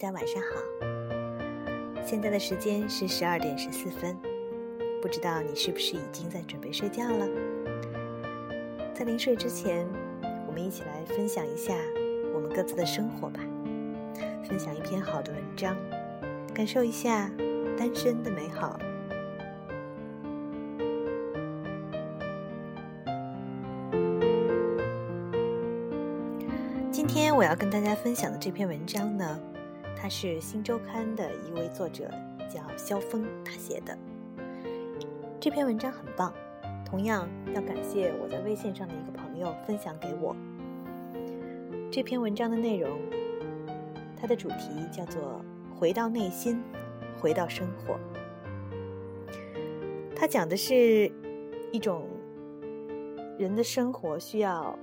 大家晚上好。现在的时间是十二点十四分，不知道你是不是已经在准备睡觉了？在临睡之前，我们一起来分享一下我们各自的生活吧，分享一篇好的文章，感受一下单身的美好。今天我要跟大家分享的这篇文章呢，它是《新周刊》的一位作者叫肖峰他写的。这篇文章很棒，同样要感谢我在微信上的一个朋友分享给我。这篇文章的内容，它的主题叫做“回到内心，回到生活”。它讲的是一种人的生活需要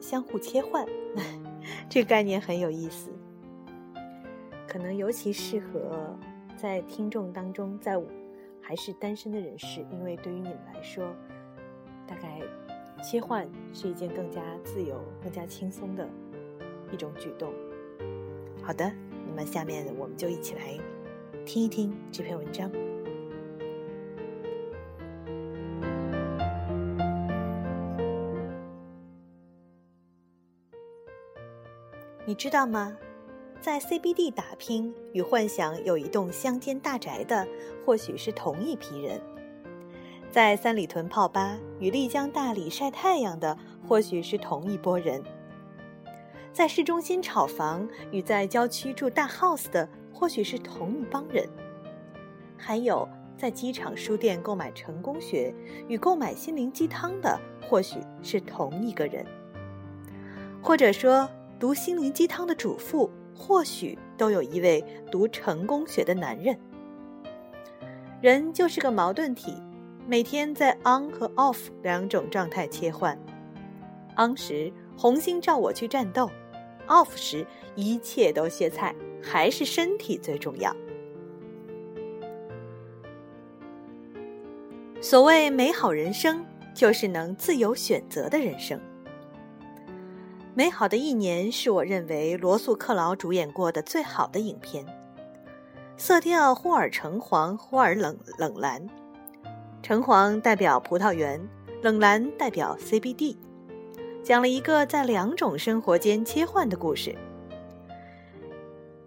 相互切换。这个概念很有意思，可能尤其适合在听众当中，在还是单身的人士，因为对于你们来说，大概切换是一件更加自由、更加轻松的一种举动。好的，那么下面我们就一起来听一听这篇文章。你知道吗？在 CBD 打拼与幻想有一栋乡间大宅的，或许是同一批人；在三里屯泡吧与丽江大理晒太阳的，或许是同一拨人；在市中心炒房与在郊区住大 house 的，或许是同一帮人；还有在机场书店购买成功学与购买心灵鸡汤的，或许是同一个人，或者说。读心灵鸡汤的主妇，或许都有一位读成功学的男人。人就是个矛盾体，每天在 on 和 off 两种状态切换。on 时，红星照我去战斗；off 时，一切都歇菜，还是身体最重要。所谓美好人生，就是能自由选择的人生。美好的一年是我认为罗素·克劳主演过的最好的影片，色调忽而橙黄，忽而冷冷蓝，橙黄代表葡萄园，冷蓝代表 CBD，讲了一个在两种生活间切换的故事。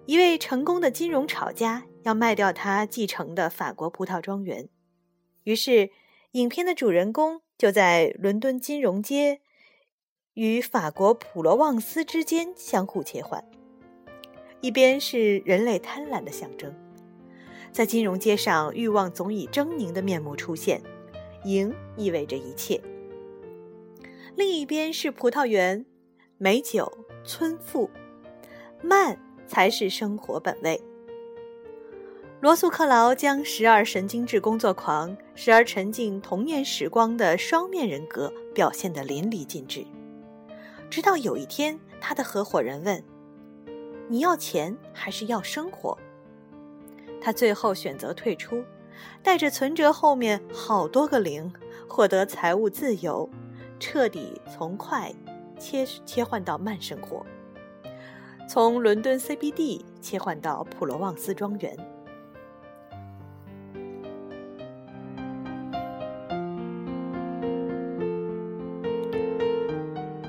一位成功的金融炒家要卖掉他继承的法国葡萄庄园，于是影片的主人公就在伦敦金融街。与法国普罗旺斯之间相互切换，一边是人类贪婪的象征，在金融街上欲望总以狰狞的面目出现，赢意味着一切；另一边是葡萄园，美酒村妇，慢才是生活本味。罗素·克劳将时而神经质工作狂，时而沉浸童年时光的双面人格表现得淋漓尽致。直到有一天，他的合伙人问：“你要钱还是要生活？”他最后选择退出，带着存折后面好多个零，获得财务自由，彻底从快切切换到慢生活，从伦敦 CBD 切换到普罗旺斯庄园。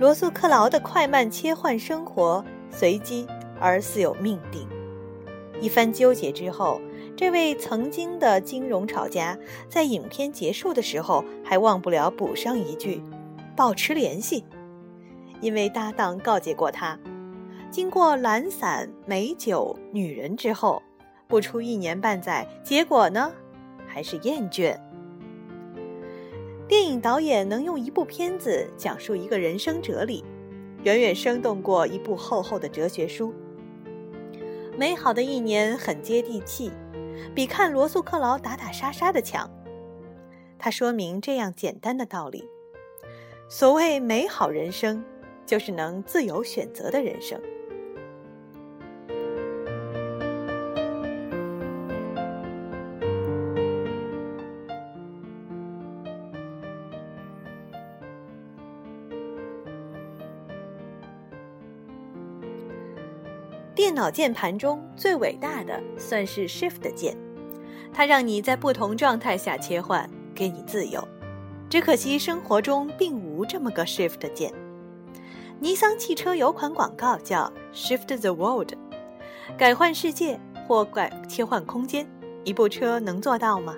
罗素·克劳的快慢切换生活，随机而似有命定。一番纠结之后，这位曾经的金融炒家在影片结束的时候还忘不了补上一句：“保持联系。”因为搭档告诫过他，经过懒散、美酒、女人之后，不出一年半载，结果呢，还是厌倦。电影导演能用一部片子讲述一个人生哲理，远远生动过一部厚厚的哲学书。美好的一年很接地气，比看罗素·克劳打打杀杀的强。它说明这样简单的道理：所谓美好人生，就是能自由选择的人生。电脑键盘中最伟大的算是 Shift 键，它让你在不同状态下切换，给你自由。只可惜生活中并无这么个 Shift 键。尼桑汽车有款广告叫 “Shift the World”，改换世界或改切换空间，一部车能做到吗？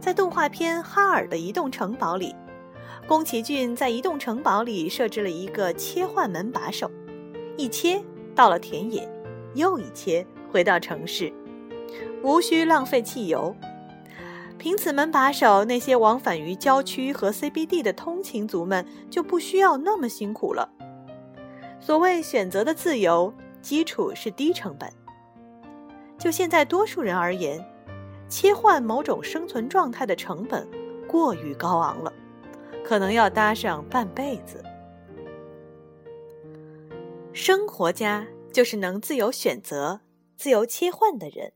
在动画片《哈尔的移动城堡》里，宫崎骏在移动城堡里设置了一个切换门把手，一切到了田野，又一切回到城市，无需浪费汽油。凭此门把手，那些往返于郊区和 CBD 的通勤族们就不需要那么辛苦了。所谓选择的自由，基础是低成本。就现在多数人而言，切换某种生存状态的成本过于高昂了，可能要搭上半辈子。生活家就是能自由选择、自由切换的人。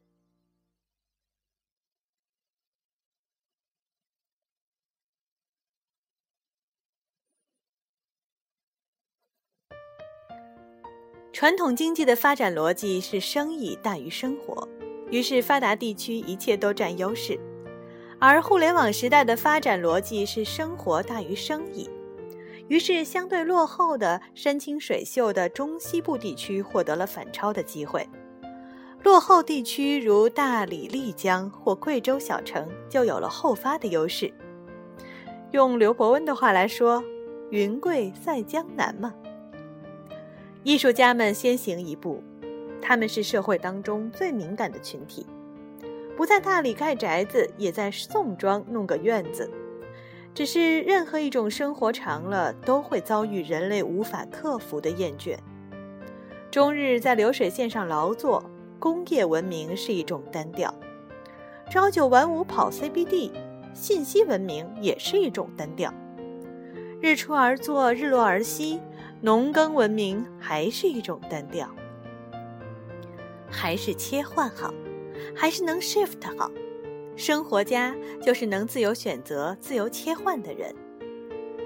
传统经济的发展逻辑是生意大于生活，于是发达地区一切都占优势；而互联网时代的发展逻辑是生活大于生意，于是相对落后的山清水秀的中西部地区获得了反超的机会，落后地区如大理、丽江或贵州小城就有了后发的优势。用刘伯温的话来说：“云贵在江南嘛。”艺术家们先行一步，他们是社会当中最敏感的群体，不在大理盖宅子，也在宋庄弄个院子。只是任何一种生活长了，都会遭遇人类无法克服的厌倦。终日在流水线上劳作，工业文明是一种单调；朝九晚五跑 CBD，信息文明也是一种单调。日出而作，日落而息。农耕文明还是一种单调，还是切换好，还是能 shift 好。生活家就是能自由选择、自由切换的人。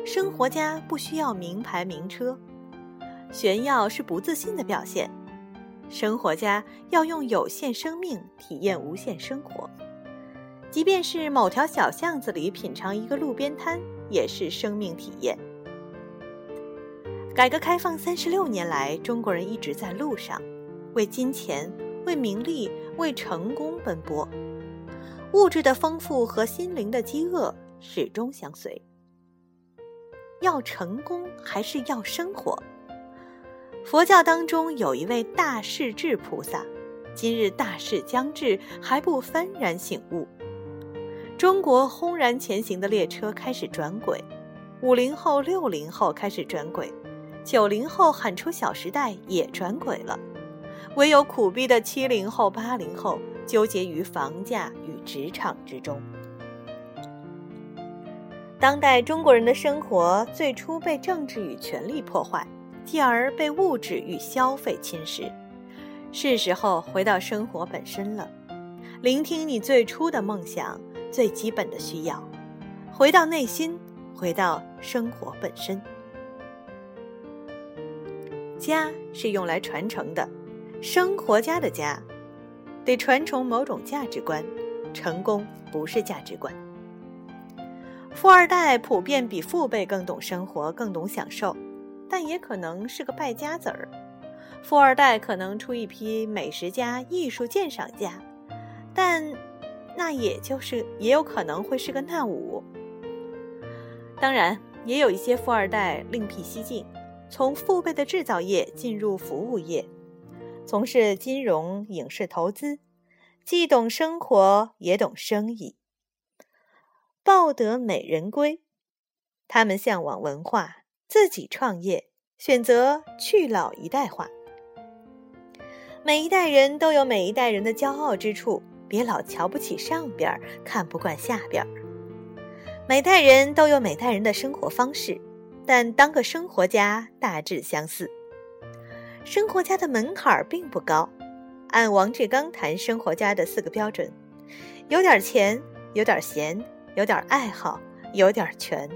生活家不需要名牌名车，炫耀是不自信的表现。生活家要用有限生命体验无限生活，即便是某条小巷子里品尝一个路边摊，也是生命体验。改革开放三十六年来，中国人一直在路上，为金钱、为名利、为成功奔波。物质的丰富和心灵的饥饿始终相随。要成功还是要生活？佛教当中有一位大势至菩萨，今日大势将至，还不幡然醒悟。中国轰然前行的列车开始转轨，五零后、六零后开始转轨。九零后喊出《小时代》也转轨了，唯有苦逼的七零后、八零后纠结于房价与职场之中。当代中国人的生活最初被政治与权力破坏，继而被物质与消费侵蚀，是时候回到生活本身了，聆听你最初的梦想、最基本的需要，回到内心，回到生活本身。家是用来传承的，生活家的家，得传承某种价值观。成功不是价值观。富二代普遍比父辈更懂生活，更懂享受，但也可能是个败家子儿。富二代可能出一批美食家、艺术鉴赏家，但那也就是也有可能会是个难五。当然，也有一些富二代另辟蹊径。从父辈的制造业进入服务业，从事金融、影视投资，既懂生活也懂生意，抱得美人归。他们向往文化，自己创业，选择去老一代化。每一代人都有每一代人的骄傲之处，别老瞧不起上边，看不惯下边。每代人都有每代人的生活方式。但当个生活家大致相似。生活家的门槛并不高，按王志刚谈生活家的四个标准：有点钱，有点闲，有点爱好，有点权。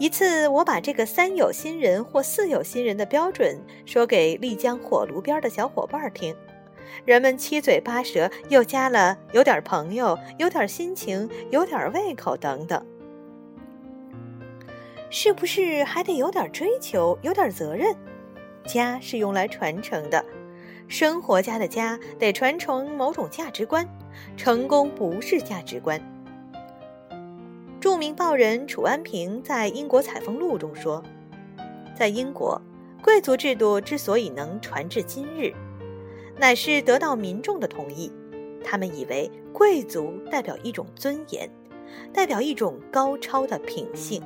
一次，我把这个“三有新人”或“四有新人”的标准说给丽江火炉边的小伙伴听，人们七嘴八舌，又加了“有点朋友”“有点心情”“有点胃口”等等。是不是还得有点追求，有点责任？家是用来传承的，生活家的家得传承某种价值观，成功不是价值观。著名报人楚安平在英国采风录中说：“在英国，贵族制度之所以能传至今日，乃是得到民众的同意。他们以为贵族代表一种尊严，代表一种高超的品性。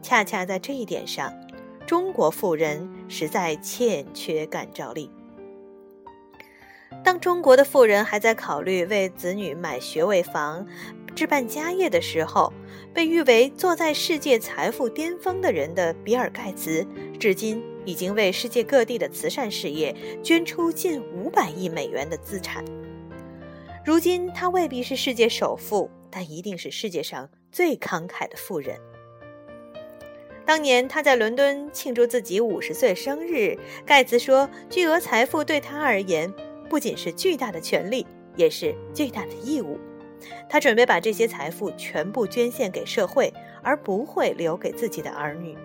恰恰在这一点上，中国富人实在欠缺感召力。当中国的富人还在考虑为子女买学位房。”置办家业的时候，被誉为坐在世界财富巅峰的人的比尔盖茨，至今已经为世界各地的慈善事业捐出近五百亿美元的资产。如今他未必是世界首富，但一定是世界上最慷慨的富人。当年他在伦敦庆祝自己五十岁生日，盖茨说：“巨额财富对他而言，不仅是巨大的权利，也是巨大的义务。”他准备把这些财富全部捐献给社会，而不会留给自己的儿女。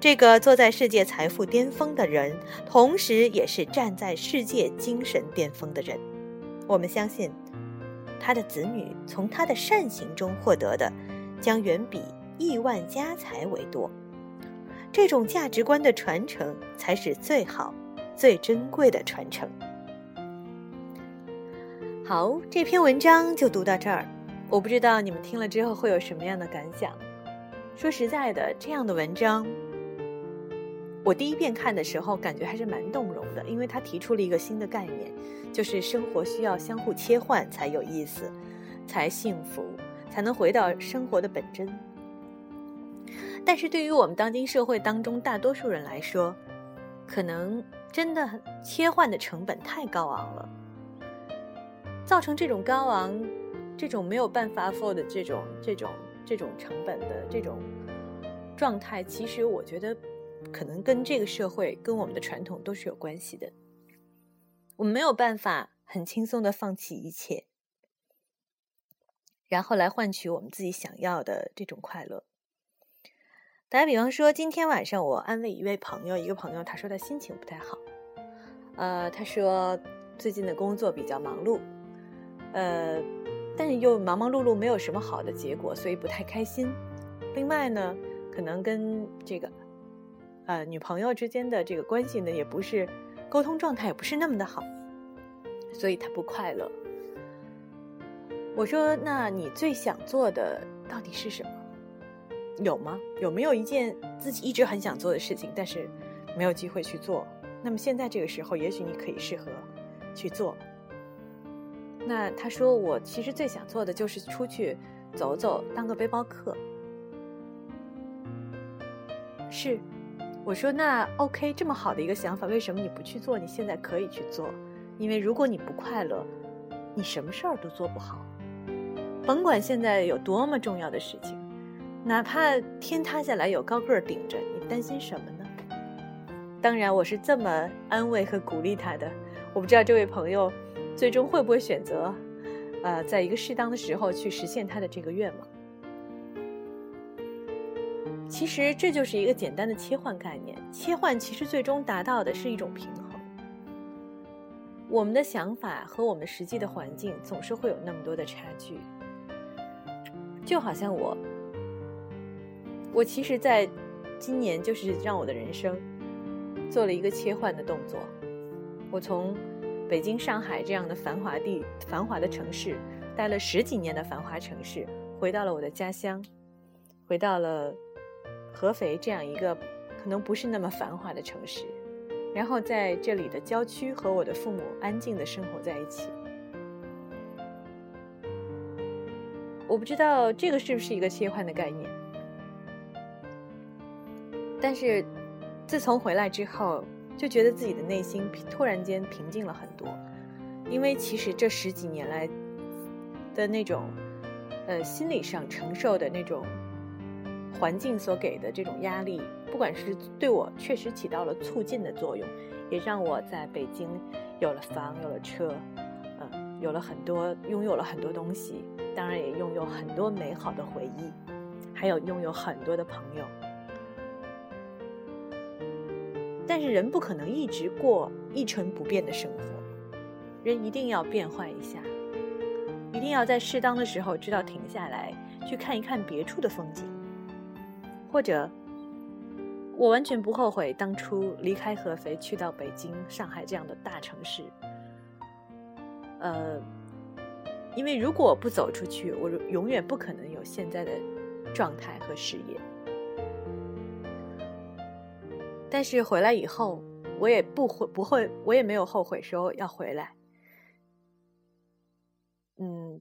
这个坐在世界财富巅峰的人，同时也是站在世界精神巅峰的人。我们相信，他的子女从他的善行中获得的，将远比亿万家财为多。这种价值观的传承，才是最好、最珍贵的传承。好，这篇文章就读到这儿。我不知道你们听了之后会有什么样的感想。说实在的，这样的文章，我第一遍看的时候感觉还是蛮动容的，因为他提出了一个新的概念，就是生活需要相互切换才有意思，才幸福，才能回到生活的本真。但是对于我们当今社会当中大多数人来说，可能真的切换的成本太高昂了。造成这种高昂、这种没有办法 afford 的这种、这种、这种成本的这种状态，其实我觉得可能跟这个社会、跟我们的传统都是有关系的。我们没有办法很轻松的放弃一切，然后来换取我们自己想要的这种快乐。打比方说，今天晚上我安慰一位朋友，一个朋友他说他心情不太好，呃，他说最近的工作比较忙碌。呃，但是又忙忙碌碌，没有什么好的结果，所以不太开心。另外呢，可能跟这个呃女朋友之间的这个关系呢，也不是沟通状态也不是那么的好，所以他不快乐。我说，那你最想做的到底是什么？有吗？有没有一件自己一直很想做的事情，但是没有机会去做？那么现在这个时候，也许你可以适合去做。那他说，我其实最想做的就是出去走走，当个背包客。是，我说那 OK，这么好的一个想法，为什么你不去做？你现在可以去做，因为如果你不快乐，你什么事儿都做不好。甭管现在有多么重要的事情，哪怕天塌下来有高个儿顶着，你担心什么呢？当然，我是这么安慰和鼓励他的。我不知道这位朋友。最终会不会选择，呃，在一个适当的时候去实现他的这个愿望？其实这就是一个简单的切换概念。切换其实最终达到的是一种平衡。我们的想法和我们实际的环境总是会有那么多的差距。就好像我，我其实在今年就是让我的人生做了一个切换的动作。我从。北京、上海这样的繁华地、繁华的城市，待了十几年的繁华城市，回到了我的家乡，回到了合肥这样一个可能不是那么繁华的城市，然后在这里的郊区和我的父母安静的生活在一起。我不知道这个是不是一个切换的概念，但是自从回来之后。就觉得自己的内心突然间平静了很多，因为其实这十几年来的那种，呃，心理上承受的那种环境所给的这种压力，不管是对我确实起到了促进的作用，也让我在北京有了房，有了车，嗯，有了很多，拥有了很多东西，当然也拥有很多美好的回忆，还有拥有很多的朋友。但是人不可能一直过一成不变的生活，人一定要变换一下，一定要在适当的时候知道停下来，去看一看别处的风景。或者，我完全不后悔当初离开合肥去到北京、上海这样的大城市。呃，因为如果我不走出去，我永远不可能有现在的状态和事业。但是回来以后，我也不会不会，我也没有后悔说要回来。嗯，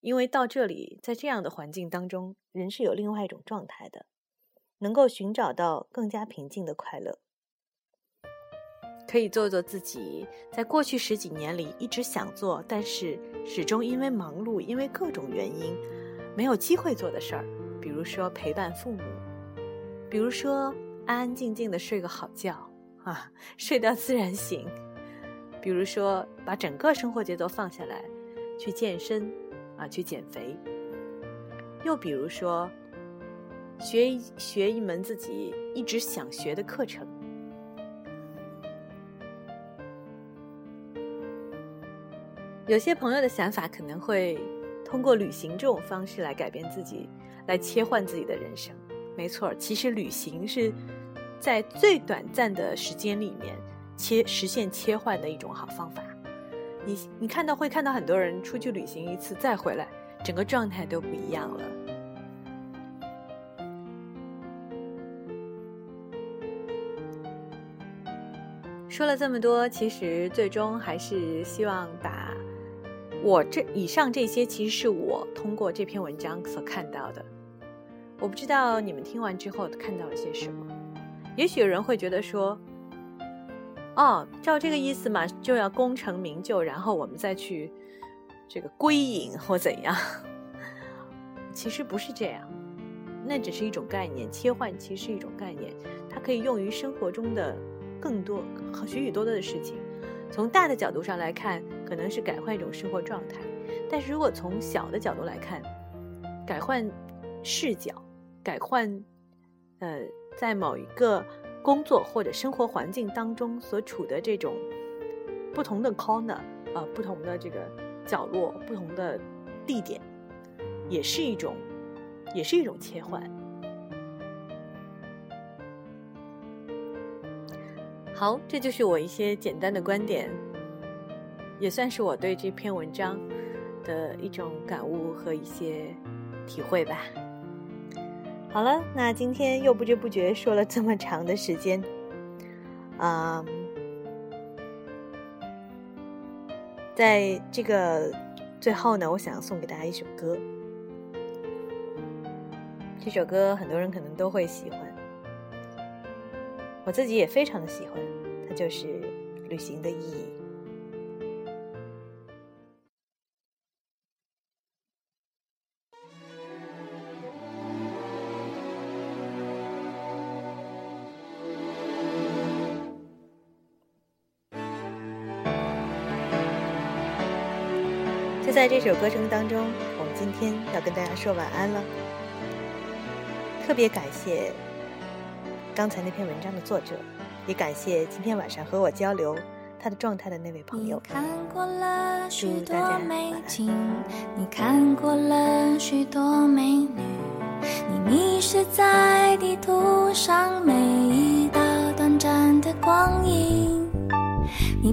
因为到这里，在这样的环境当中，人是有另外一种状态的，能够寻找到更加平静的快乐，可以做做自己在过去十几年里一直想做，但是始终因为忙碌，因为各种原因没有机会做的事儿，比如说陪伴父母，比如说。安安静静的睡个好觉啊，睡到自然醒。比如说，把整个生活节奏放下来，去健身啊，去减肥。又比如说，学一学一门自己一直想学的课程。有些朋友的想法可能会通过旅行这种方式来改变自己，来切换自己的人生。没错，其实旅行是在最短暂的时间里面切实现切换的一种好方法。你你看到会看到很多人出去旅行一次再回来，整个状态都不一样了。说了这么多，其实最终还是希望把我这以上这些，其实是我通过这篇文章所看到的。我不知道你们听完之后看到了些什么。也许有人会觉得说：“哦，照这个意思嘛，就要功成名就，然后我们再去这个归隐或怎样？” 其实不是这样，那只是一种概念。切换其实是一种概念，它可以用于生活中的更多许许多多的事情。从大的角度上来看，可能是改换一种生活状态；但是如果从小的角度来看，改换视角。改换，呃，在某一个工作或者生活环境当中所处的这种不同的 corner 啊，不同的这个角落，不同的地点，也是一种，也是一种切换。好，这就是我一些简单的观点，也算是我对这篇文章的一种感悟和一些体会吧。好了，那今天又不知不觉说了这么长的时间，啊，在这个最后呢，我想送给大家一首歌。这首歌很多人可能都会喜欢，我自己也非常的喜欢，它就是《旅行的意义》。这首歌声当中，我们今天要跟大家说晚安了。特别感谢刚才那篇文章的作者，也感谢今天晚上和我交流他的状态的那位朋友。看过了许多美景。你看过了许多美女，你迷失在地图上每一道短暂的光影，你